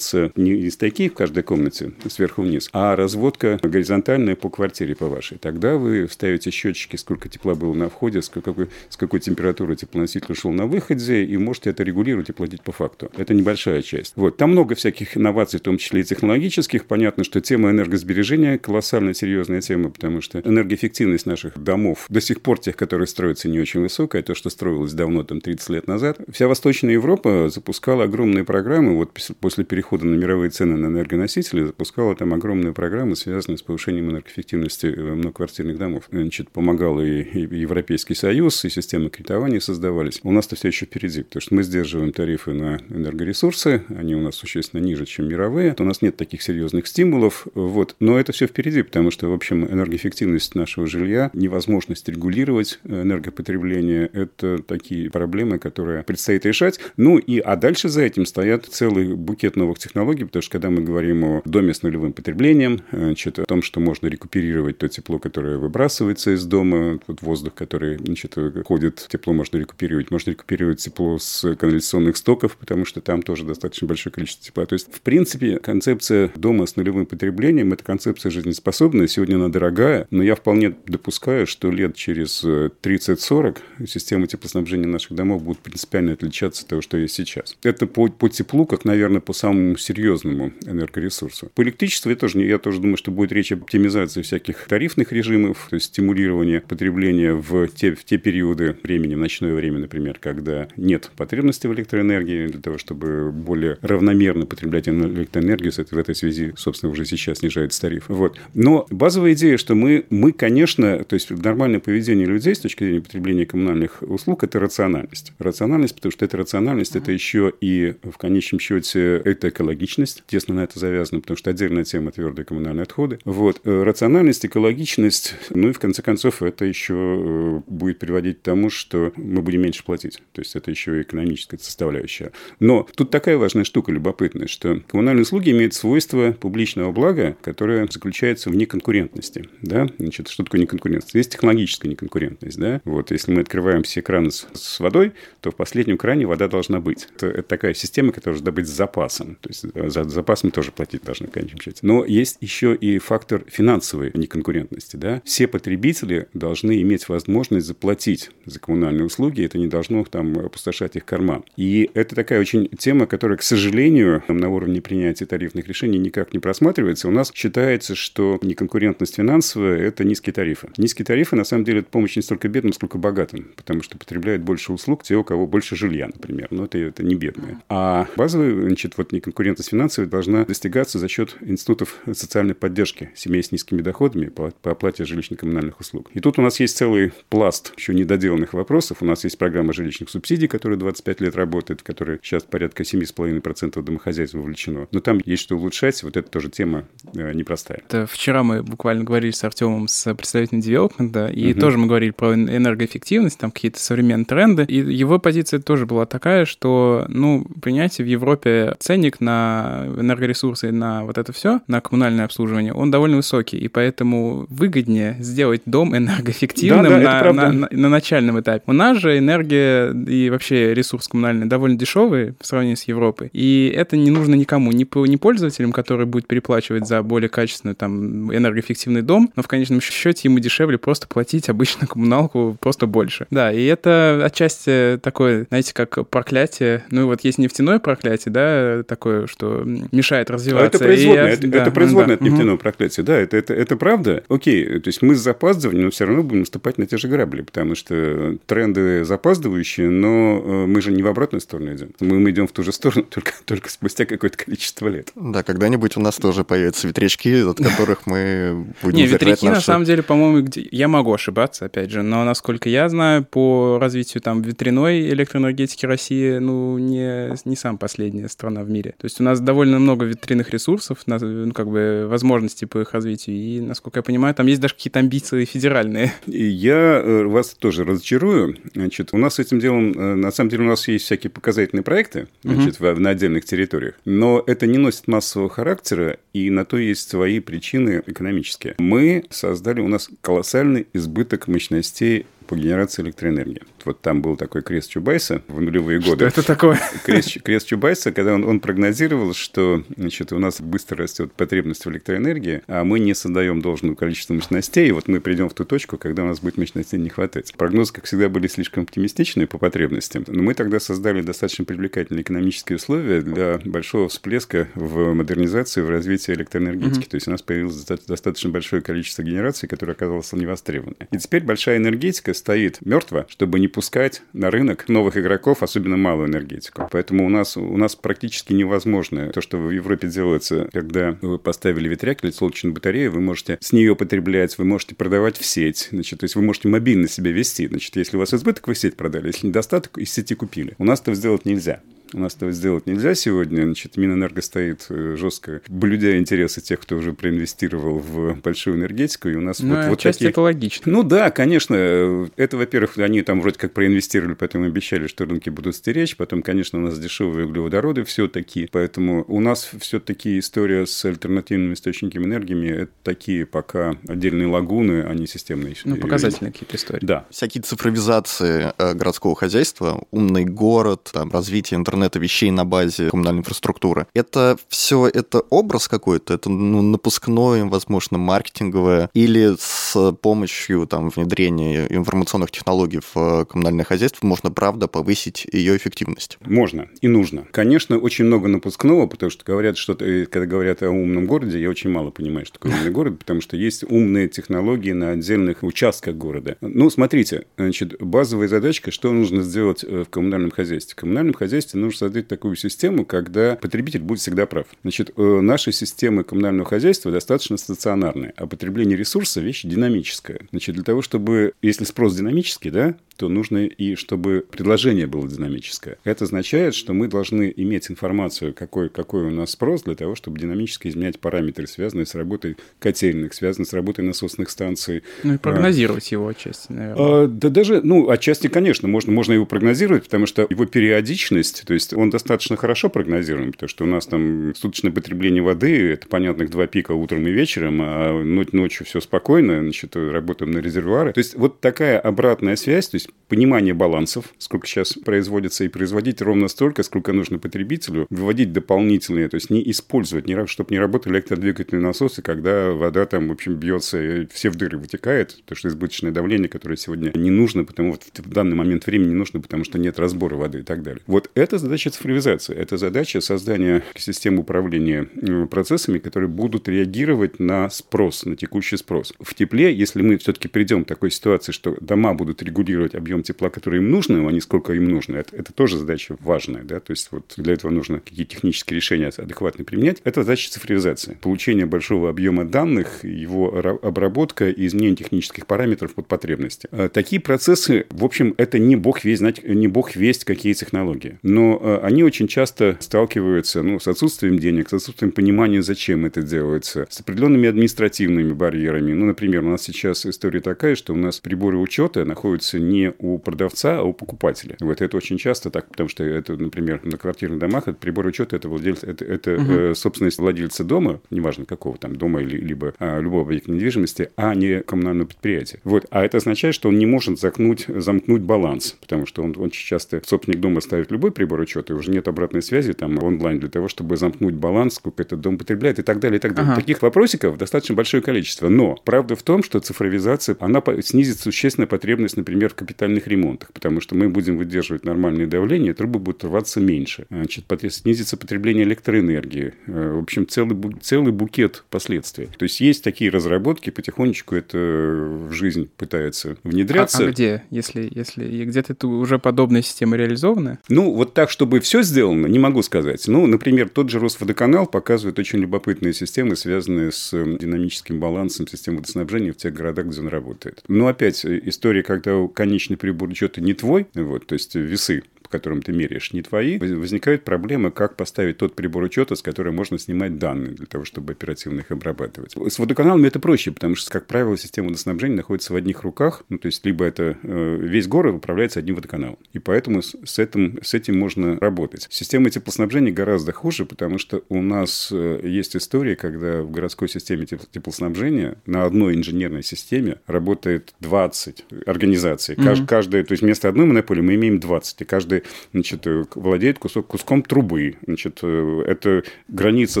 снабжается не из таких в каждой комнате сверху вниз, а разводка горизонтальная по квартире по вашей. Тогда вы ставите счетчики, сколько тепла было на входе, с какой, с какой температурой теплоноситель ушел на выходе, и можете это регулировать и платить по факту. Это небольшая часть. Вот. Там много всяких инноваций, в том числе и технологических. Понятно, что тема энергосбережения колоссально серьезная тема, потому что энергоэффективность наших домов до сих пор тех, которые строятся, не очень высокая. То, что строилось давно, там, 30 лет назад. Вся Восточная Европа запускала огромные программы. Вот после перехода на мировые цены на энергоносители запускала там огромные программы, связанные с повышением энергоэффективности э, многоквартирных домов. Значит, помогал и, Европейский Союз, и системы кредитования создавались. У нас-то все еще впереди, потому что мы сдерживаем тарифы на энергоресурсы, они у нас существенно ниже, чем мировые. У нас нет таких серьезных стимулов, вот. но это все впереди, потому что, в общем, энергоэффективность нашего жилья, невозможность регулировать энергопотребление – это такие проблемы, которые предстоит решать. Ну и, а дальше за этим стоят целый букет новых технологий, потому что когда мы говорим о доме с нулевым потреблением, значит, о том, что можно рекуперировать то тепло, которое выбрасывается из дома, тот воздух, который значит, ходит, тепло можно рекуперировать. Можно рекуперировать тепло с канализационных стоков, потому что там тоже достаточно большое количество тепла. То есть, в принципе, концепция дома с нулевым потреблением – это концепция жизнеспособная. Сегодня она дорогая, но я вполне допускаю, что лет через 30-40 система теплоснабжения наших домов будет принципиально отличаться от того, что есть сейчас. Это по, по теплу, как, наверное, по самому серьезному энергоресурсу. По электричеству я тоже, я тоже думаю, что будет речь об оптимизации всяких тарифных режимов, то есть стимулирование потребления в те, в те периоды времени, в ночное время, например, когда нет потребности в электроэнергии, для того, чтобы более равномерно потреблять электроэнергию, в этой связи, собственно, уже сейчас снижается тариф. Вот. Но базовая идея, что мы, мы, конечно, то есть нормальное поведение людей с точки зрения потребления коммунальных услуг – это рациональность. Рациональность, потому что эта рациональность – это еще и, в конечном счете, это экологичность. Тесно на это завязано, потому что отдельная тема – твердые коммунальные отходы. Вот. Э, рациональность, экологичность, ну и, в конце концов, это еще э, будет приводить к тому, что мы будем меньше платить. То есть, это еще и экономическая составляющая. Но тут такая важная штука любопытная, что коммунальные услуги имеют свойство публичного блага, которое заключается в неконкурентности. Да? Значит, что такое неконкурентность? Есть технологическая неконкурентность. Да? Вот, если мы открываем все краны с, с водой, то в последнем кране вода должна быть. Это, это такая система, которая должна быть с запасом. То есть, за запас мы тоже платить должны в конечном счете. Но есть еще и фактор финансовой неконкурентности. Да? Все потребители должны иметь возможность заплатить за коммунальные услуги. Это не должно там опустошать их карман. И это такая очень тема, которая, к сожалению, на уровне принятия тарифных решений никак не просматривается. У нас считается, что неконкурентность финансовая – это низкие тарифы. Низкие тарифы, на самом деле, это помощь не столько бедным, сколько богатым, потому что потребляют больше услуг те, у кого больше жилья, например. Но это, это не бедные. А базовая, значит, вот неконкурентность финансовая должна достигаться за счет институтов социальной поддержки семей с низкими доходами по, по оплате жилищно-коммунальных услуг. И тут у нас есть целый пласт еще недоделанных вопросов. У нас есть программа жилищных субсидий, которая 25 лет работает, в которой сейчас порядка 7,5% домохозяйств вовлечено. Но там есть что улучшать. Вот это тоже тема э, непростая. Это вчера мы буквально говорили с Артемом, с представителем девелопмента, и угу. тоже мы говорили про энергоэффективность, там какие-то современные тренды. И его позиция тоже была такая, что, ну, принятие в Европе ценник денег на энергоресурсы, на вот это все, на коммунальное обслуживание, он довольно высокий, и поэтому выгоднее сделать дом энергоэффективным да, да, на, на, на, на начальном этапе. У нас же энергия и вообще ресурс коммунальный довольно дешевый в сравнении с Европой, и это не нужно никому, ни, ни пользователям, который будет переплачивать за более качественный там энергоэффективный дом, но в конечном счете ему дешевле просто платить обычно коммуналку просто больше. Да, и это отчасти такое, знаете, как проклятие. Ну вот есть нефтяное проклятие, да, такое, что мешает развиваться. А это производное, и, это, да, это производное да. от нефтяного угу. проклятия, да, это, это, это правда. Окей, то есть мы с запаздыванием, но все равно будем наступать на те же грабли, потому что тренды запаздывающие, но э, мы же не в обратную сторону идем. Мы, мы идем в ту же сторону, [laughs] только, только спустя какое-то количество лет. Да, когда-нибудь у нас тоже появятся ветрячки, от которых мы будем Не, ветряки, на самом деле, по-моему, где... я могу ошибаться, опять же, но, насколько я знаю, по развитию там ветряной электроэнергетики России, ну, не, не самая последняя страна в мире. То есть у нас довольно много ветряных ресурсов, ну, как бы возможностей по их развитию, и, насколько я понимаю, там есть даже какие-то амбиции федеральные. И я э, вас тоже разочарую. Значит, у нас с этим делом, э, на самом деле, у нас есть всякие показательные проекты, значит, угу. на отдельных территориях, но это не носит массового характера, и на то есть свои причины экономические. Мы создали, у нас колоссальный избыток мощностей по генерации электроэнергии. Вот там был такой крест Чубайса в нулевые годы. Что это такое? Крест, крест Чубайса, когда он, он прогнозировал, что значит, у нас быстро растет потребность в электроэнергии, а мы не создаем должное количество мощностей, и вот мы придем в ту точку, когда у нас будет мощностей не хватать. Прогнозы, как всегда, были слишком оптимистичные по потребностям, но мы тогда создали достаточно привлекательные экономические условия для большого всплеска в модернизации, в развитии электроэнергетики. Mm-hmm. То есть у нас появилось достаточно большое количество генераций, которое оказалось невостребованной. И теперь большая энергетика стоит мертво, чтобы не пускать на рынок новых игроков, особенно малую энергетику. Поэтому у нас, у нас практически невозможно то, что в Европе делается, когда вы поставили ветряк или солнечную батарею, вы можете с нее потреблять, вы можете продавать в сеть, значит, то есть вы можете мобильно себя вести. Значит, если у вас избыток, вы сеть продали, если недостаток, из сети купили. У нас этого сделать нельзя. У нас этого сделать нельзя сегодня. Значит, Минэнерго стоит э, жестко, блюдя интересы тех, кто уже проинвестировал в большую энергетику. И у нас ну, вот, вот такие... это логично. Ну да, конечно. Это, во-первых, они там вроде как проинвестировали, поэтому обещали, что рынки будут стеречь. Потом, конечно, у нас дешевые углеводороды все-таки. Поэтому у нас все-таки история с альтернативными источниками энергии это такие пока отдельные лагуны, а не системные. Ну, показательные какие-то истории. Да. Всякие цифровизации э, городского хозяйства, умный город, там, развитие интернета интернета вещей на базе коммунальной инфраструктуры. Это все это образ какой-то, это ну, напускное, возможно, маркетинговое, или с помощью там, внедрения информационных технологий в э, коммунальное хозяйство можно, правда, повысить ее эффективность? Можно и нужно. Конечно, очень много напускного, потому что говорят что-то, э, когда говорят о умном городе, я очень мало понимаю, что такое умный [laughs] город, потому что есть умные технологии на отдельных участках города. Ну, смотрите, значит, базовая задачка, что нужно сделать э, в коммунальном хозяйстве? В коммунальном хозяйстве нужно создать такую систему, когда потребитель будет всегда прав. Значит, э, наши системы коммунального хозяйства достаточно стационарные, а потребление ресурса – вещь динамическая. Значит, для того, чтобы, если спрос динамический, да, то нужно и чтобы предложение было динамическое. Это означает, что мы должны иметь информацию, какой, какой у нас спрос, для того, чтобы динамически изменять параметры, связанные с работой котельных, связанные с работой насосных станций. Ну и прогнозировать а, его отчасти, наверное. А, да даже, ну, отчасти, конечно, можно, можно его прогнозировать, потому что его периодичность, то есть он достаточно хорошо прогнозируем, потому что у нас там суточное потребление воды, это понятных два пика утром и вечером, а ночью все спокойно, значит, работаем на резервуары. То есть вот такая обратная связь, то есть понимание балансов, сколько сейчас производится, и производить ровно столько, сколько нужно потребителю, выводить дополнительные, то есть не использовать, не, чтобы не работали электродвигательные насосы, когда вода там, в общем, бьется, и все в дыры вытекает, потому что избыточное давление, которое сегодня не нужно, потому что в данный момент времени не нужно, потому что нет разбора воды и так далее. Вот это задача цифровизации, это задача создания системы управления э, процессами, которые будут реагировать на спрос, на текущий спрос. В тепле, если мы все-таки придем к такой ситуации, что дома будут регулировать объем тепла, который им нужно, а не сколько им нужно. Это, это тоже задача важная, да, то есть вот для этого нужно какие технические решения адекватно применять. Это задача цифровизации. Получение большого объема данных, его обработка и изменение технических параметров под потребности. А такие процессы, в общем, это не бог весть, знать, не бог весть, какие технологии. Но а, они очень часто сталкиваются ну, с отсутствием денег, с отсутствием понимания, зачем это делается, с определенными административными барьерами. Ну, например, у нас сейчас история такая, что у нас приборы учета находятся не у продавца, а у покупателя. Вот это очень часто так, потому что это, например, на квартирных домах это прибор учета, это владельца, это, это угу. э, собственность владельца дома, неважно какого там дома или либо а, любого объекта недвижимости, а не коммунального предприятия. Вот, а это означает, что он не может замкнуть, замкнуть баланс, потому что он, он часто собственник дома ставит любой прибор учета, и уже нет обратной связи там онлайн для того, чтобы замкнуть баланс, сколько этот дом потребляет и так далее, и так далее. Ага. Таких вопросиков достаточно большое количество. Но правда в том, что цифровизация, она снизит существенно потребность, например, в капитальных ремонтах, потому что мы будем выдерживать нормальное давление, трубы будут рваться меньше. Значит, снизится потребление электроэнергии. Э, в общем, целый, целый букет последствий. То есть, есть такие разработки, потихонечку это в жизнь пытается внедряться. А, а где, если, если где-то уже подобная система реализована? Ну, вот так, чтобы все сделано, не могу сказать. Ну, например, тот же Росводоканал показывает очень любопытные системы, связанные с э, динамическим балансом системы водоснабжения в тех городах, где он работает. Но опять, э, история, когда конечный прибор учета не твой, вот, то есть весы которым ты меряешь, не твои, возникают проблемы, как поставить тот прибор учета, с которым можно снимать данные для того, чтобы оперативно их обрабатывать. С водоканалами это проще, потому что, как правило, система водоснабжения находится в одних руках, ну, то есть, либо это э, весь город управляется одним водоканалом. И поэтому с этим, с этим можно работать. Система теплоснабжения гораздо хуже, потому что у нас э, есть история, когда в городской системе теплоснабжения на одной инженерной системе работает 20 организаций. Mm-hmm. Каждая, то есть, вместо одной монополии мы имеем 20, и каждая значит, э, владеет кусок, куском трубы. Значит, э, это граница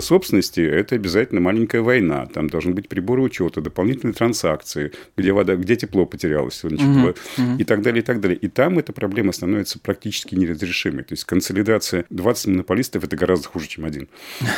собственности, это обязательно маленькая война. Там должны быть приборы учета, дополнительные транзакции, где вода, где тепло потерялось, значит, угу, и так далее, и так далее. И там эта проблема становится практически неразрешимой. То есть консолидация 20 монополистов это гораздо хуже, чем один.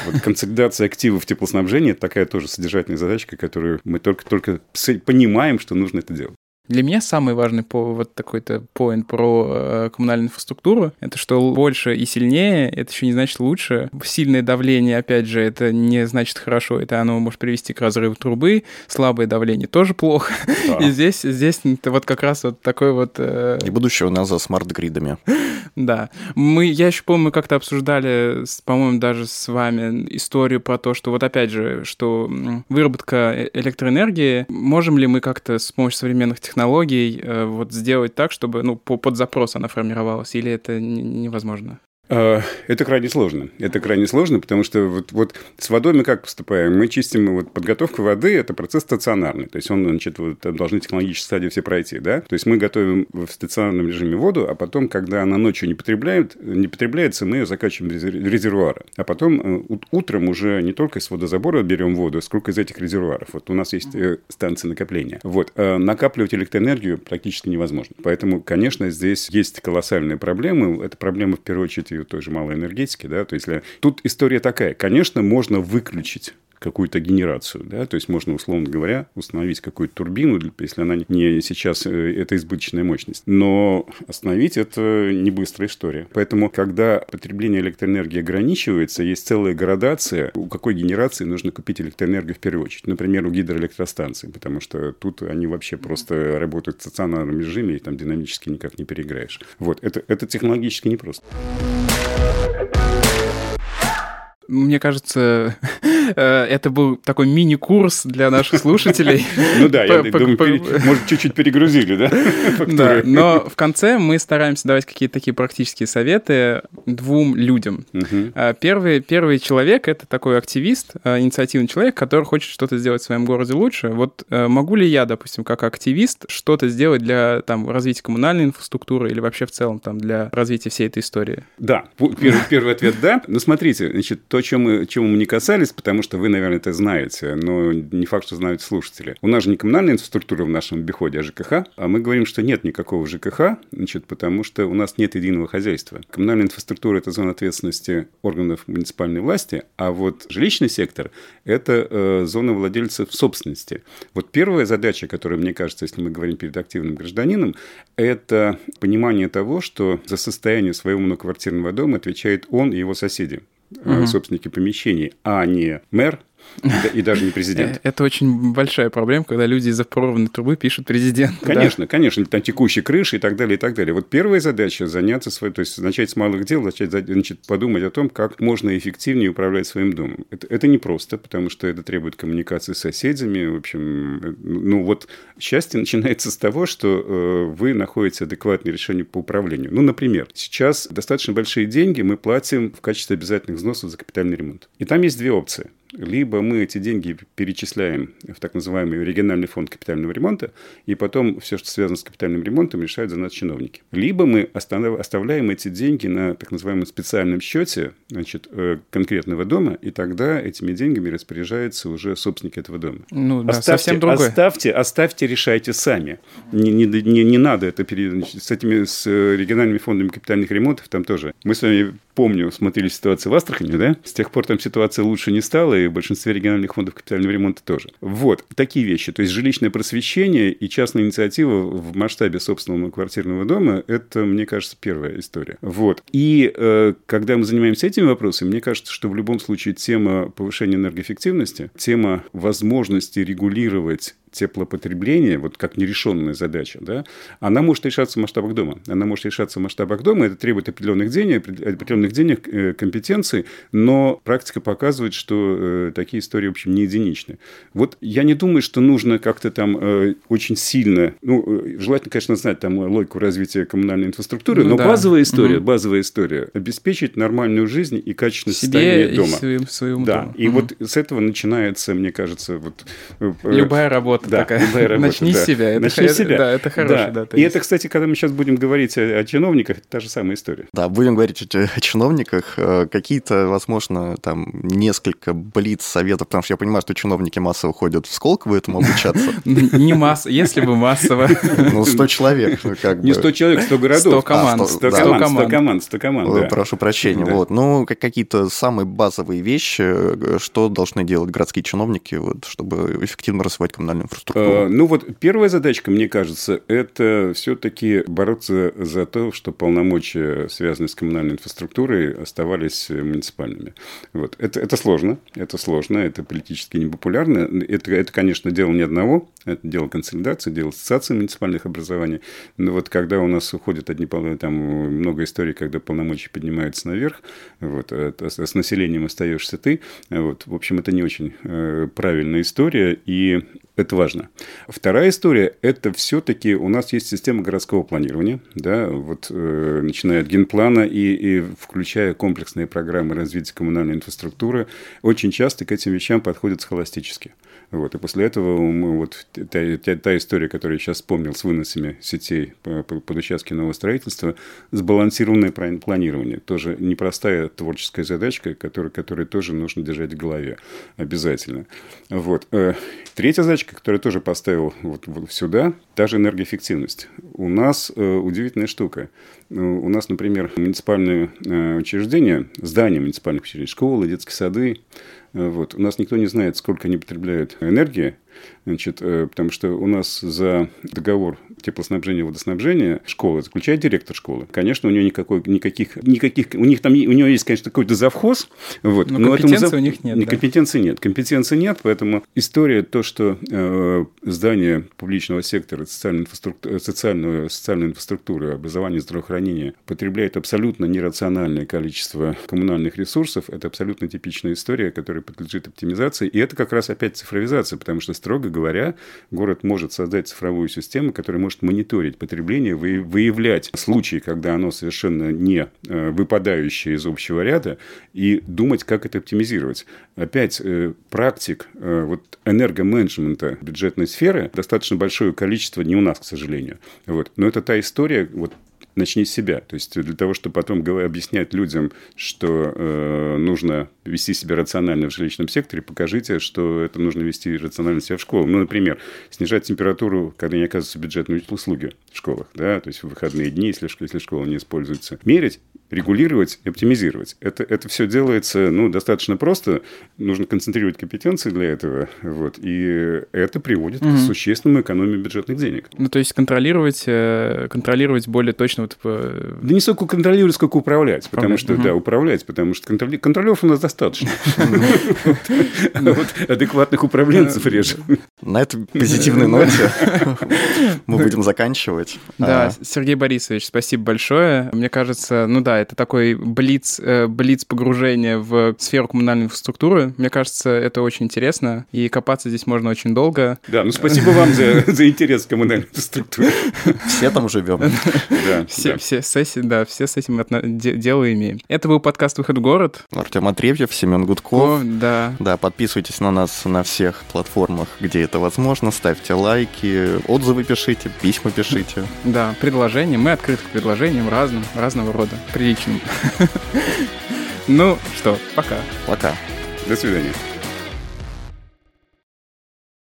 Вот консолидация активов теплоснабжения такая тоже содержательная задачка, которую мы только-только понимаем, что нужно это делать. Для меня самый важный по, вот такой-то поинт про э, коммунальную инфраструктуру, это что больше и сильнее, это еще не значит лучше. Сильное давление, опять же, это не значит хорошо, это оно может привести к разрыву трубы, слабое давление тоже плохо. Да. И здесь, здесь вот как раз вот такой вот... Э... И будущее у нас за смарт-гридами. [laughs] Да. Мы, я еще помню, мы как-то обсуждали, по-моему, даже с вами историю про то, что вот опять же, что выработка э, электроэнергии, можем ли мы как-то с помощью современных технологий технологий э, вот сделать так, чтобы ну, по, под запрос она формировалась, или это невозможно? А, это крайне сложно. Это крайне сложно, потому что вот, вот с водой мы как поступаем? Мы чистим, вот подготовка воды – это процесс стационарный. То есть, он, значит, вот, должны технологические стадии все пройти, да? То есть, мы готовим в стационарном режиме воду, а потом, когда она ночью не, потребляет, не потребляется, мы ее закачиваем в резервуары. А потом э, утром уже не только из водозабора берем воду, сколько из этих резервуаров. Вот у нас есть э, станции накопления. Вот. А накапливать электроэнергию практически невозможно. Поэтому, конечно, здесь есть колоссальные проблемы. Это проблема, в первую очередь, той же малой энергетики, да, то есть тут история такая, конечно, можно выключить какую-то генерацию, да, то есть можно, условно говоря, установить какую-то турбину, если она не сейчас, э, это избыточная мощность. Но остановить это не быстрая история. Поэтому, когда потребление электроэнергии ограничивается, есть целая градация, у какой генерации нужно купить электроэнергию в первую очередь. Например, у гидроэлектростанций, потому что тут они вообще просто работают в стационарном режиме, и там динамически никак не переиграешь. Вот, это, это технологически непросто. Мне кажется, [laughs] э, это был такой мини-курс для наших слушателей. [laughs] Ну да, я думаю, может, чуть-чуть перегрузили, да? [laughs] Да, но в конце мы стараемся давать какие-то такие практические советы двум людям. Э, первый, первый человек — это такой активист, э, инициативный человек, который хочет что-то сделать в своем городе лучше. Вот могу ли я, допустим, как активист, что-то сделать для там, развития коммунальной инфраструктуры или вообще в целом там, для развития всей этой истории? Да, первый ответ — да. Но смотрите, значит, то, чем мы, чему мы не касались, потому что вы, наверное, это знаете, но не факт, что знают слушатели. У нас же не коммунальная инфраструктура в нашем обиходе, а ЖКХ. А мы говорим, что нет никакого ЖКХ, значит, потому что у нас нет единого хозяйства. Коммунальная инфраструктура – это зона ответственности органов муниципальной власти, а вот жилищный сектор – это э, зона владельцев собственности. Вот первая задача, которая, мне кажется, если мы говорим перед активным гражданином, это понимание того, что за состояние своего многоквартирного дома отвечает он и его соседи угу. собственники помещений, а не мэр, и даже не президент. Это очень большая проблема, когда люди из-за прорванной трубы пишут президент. Конечно, да? конечно, там текущей крыши и так далее, и так далее. Вот первая задача заняться своей, то есть начать с малых дел, начать значит, подумать о том, как можно эффективнее управлять своим домом. Это, это непросто, потому что это требует коммуникации с соседями. В общем, ну вот счастье начинается с того, что э, вы находите адекватное решение по управлению. Ну, например, сейчас достаточно большие деньги мы платим в качестве обязательных взносов за капитальный ремонт. И там есть две опции либо мы эти деньги перечисляем в так называемый региональный фонд капитального ремонта, и потом все, что связано с капитальным ремонтом, решают за нас чиновники. Либо мы оставляем эти деньги на так называемом специальном счете значит, э, конкретного дома, и тогда этими деньгами распоряжаются уже собственники этого дома. Ну, да, оставьте, совсем другое. Оставьте, оставьте, решайте сами. Не, не, не, не надо это перед... с этими с региональными фондами капитальных ремонтов там тоже. Мы с вами помню, смотрели ситуацию в Астрахани, да? С тех пор там ситуация лучше не стала, и в большинстве региональных фондов капитального ремонта тоже. Вот, такие вещи. То есть жилищное просвещение и частная инициатива в масштабе собственного квартирного дома – это, мне кажется, первая история. Вот. И э, когда мы занимаемся этими вопросами, мне кажется, что в любом случае тема повышения энергоэффективности, тема возможности регулировать теплопотребления, вот как нерешенная задача, да, она может решаться в масштабах дома. Она может решаться в масштабах дома, это требует определенных денег, определенных денег, э, компетенций, но практика показывает, что э, такие истории, в общем, не единичны. Вот я не думаю, что нужно как-то там э, очень сильно, ну, желательно, конечно, знать там логику развития коммунальной инфраструктуры, ну, но да. базовая история, угу. базовая история, обеспечить нормальную жизнь и качественное состояние дома. И своим, своему да, дому. и угу. вот с этого начинается, мне кажется, вот... Любая работа да, такая. [laughs] Работа, [laughs] Начни да. с себя. Это Начни с себя. Да, это хороший, да. да и это, кстати, когда мы сейчас будем говорить о, о чиновниках, та же самая история. Да, будем говорить о, о чиновниках. Э, какие-то, возможно, там несколько блиц советов, потому что я понимаю, что чиновники массово ходят в Сколково этому обучаться. [laughs] Не масса, если бы массово. Ну, 100 человек. Как Не 100 человек, 100 городов. 100 команд. 100 команд, 100 команд, Прошу прощения. Вот. Ну, какие-то самые базовые вещи, э, что должны делать городские чиновники, вот, чтобы эффективно развивать коммунальную инфраструктуру? Э, ну вот первая задачка, мне кажется, это все-таки бороться за то, что полномочия, связанные с коммунальной инфраструктурой, оставались муниципальными. Вот. Это, это сложно, это сложно, это политически непопулярно. Это, это, конечно, дело не одного, это дело консолидации, дело ассоциации муниципальных образований. Но вот когда у нас уходят одни, там много историй, когда полномочия поднимаются наверх, вот, а, с населением остаешься ты, вот, в общем, это не очень э, правильная история, и это важно. Вторая история – это все-таки у нас есть система городского планирования, да, вот э, начиная от генплана и, и включая комплексные программы развития коммунальной инфраструктуры, очень часто к этим вещам подходят схоластически. Вот, и после этого мы вот та, та, та история, которую я сейчас вспомнил с выносами сетей под участки нового строительства, сбалансированное планирование. Тоже непростая творческая задачка, которую, которую тоже нужно держать в голове обязательно. Вот. Э, третья задачка, которую я тоже поставил вот, сюда, та же энергоэффективность. У нас э, удивительная штука. Э, у нас, например, муниципальные учреждения, здания муниципальных учреждений, школы, детские сады, вот. У нас никто не знает, сколько они потребляют энергии, Значит, э, потому что у нас за договор теплоснабжения и водоснабжения школы заключает директор школы. Конечно, у нее никакой, никаких, никаких, у них там, у нее есть, конечно, какой-то завхоз, вот, но, но компетенции этому, у них нет. Компетенции да? нет, компетенции нет, поэтому история то, что э, здание публичного сектора, социальной инфраструктуры, социальную, социальную инфраструктуру, образование, здравоохранение потребляет абсолютно нерациональное количество коммунальных ресурсов, это абсолютно типичная история, которая подлежит оптимизации, и это как раз опять цифровизация, потому что строго говоря, город может создать цифровую систему, которая может мониторить потребление, выявлять случаи, когда оно совершенно не э, выпадающее из общего ряда, и думать, как это оптимизировать. Опять э, практик э, вот, энергоменеджмента бюджетной сферы достаточно большое количество, не у нас, к сожалению. Вот. Но это та история, вот начни с себя. То есть для того, чтобы потом объяснять людям, что э, нужно вести себя рационально в жилищном секторе, покажите, что это нужно вести рационально себя в школу. Ну, например, снижать температуру, когда не оказываются бюджетные услуги в школах, да, то есть в выходные дни, если, если школа не используется. Мерить регулировать и оптимизировать. Это, это все делается ну, достаточно просто. Нужно концентрировать компетенции для этого. Вот, и это приводит угу. к существенному экономии бюджетных денег. Ну, то есть контролировать, э, контролировать более точно... Вот... Да не столько контролировать, сколько управлять. Потому что, да, управлять, потому что контролеров у нас достаточно. Адекватных управленцев реже. На этой позитивной ноте [laughs] мы будем заканчивать. Да, а. Сергей Борисович, спасибо большое. Мне кажется, ну да, это такой блиц, э, блиц погружение в сферу коммунальной инфраструктуры. Мне кажется, это очень интересно, и копаться здесь можно очень долго. Да, ну спасибо вам за, за интерес к коммунальной инфраструктуре. Все там живем. [laughs] Да, все, да. все, с этим, да, все с этим дело имеем. Это был подкаст «Выход в город». Артем Отревьев, Семен Гудков. О, да. Да, подписывайтесь на нас на всех платформах, где это возможно. Ставьте лайки, отзывы пишите, письма пишите. Да, предложения. Мы открыты к предложениям разным, разного рода приличным. [laughs] Ну что, пока. Пока. До свидания.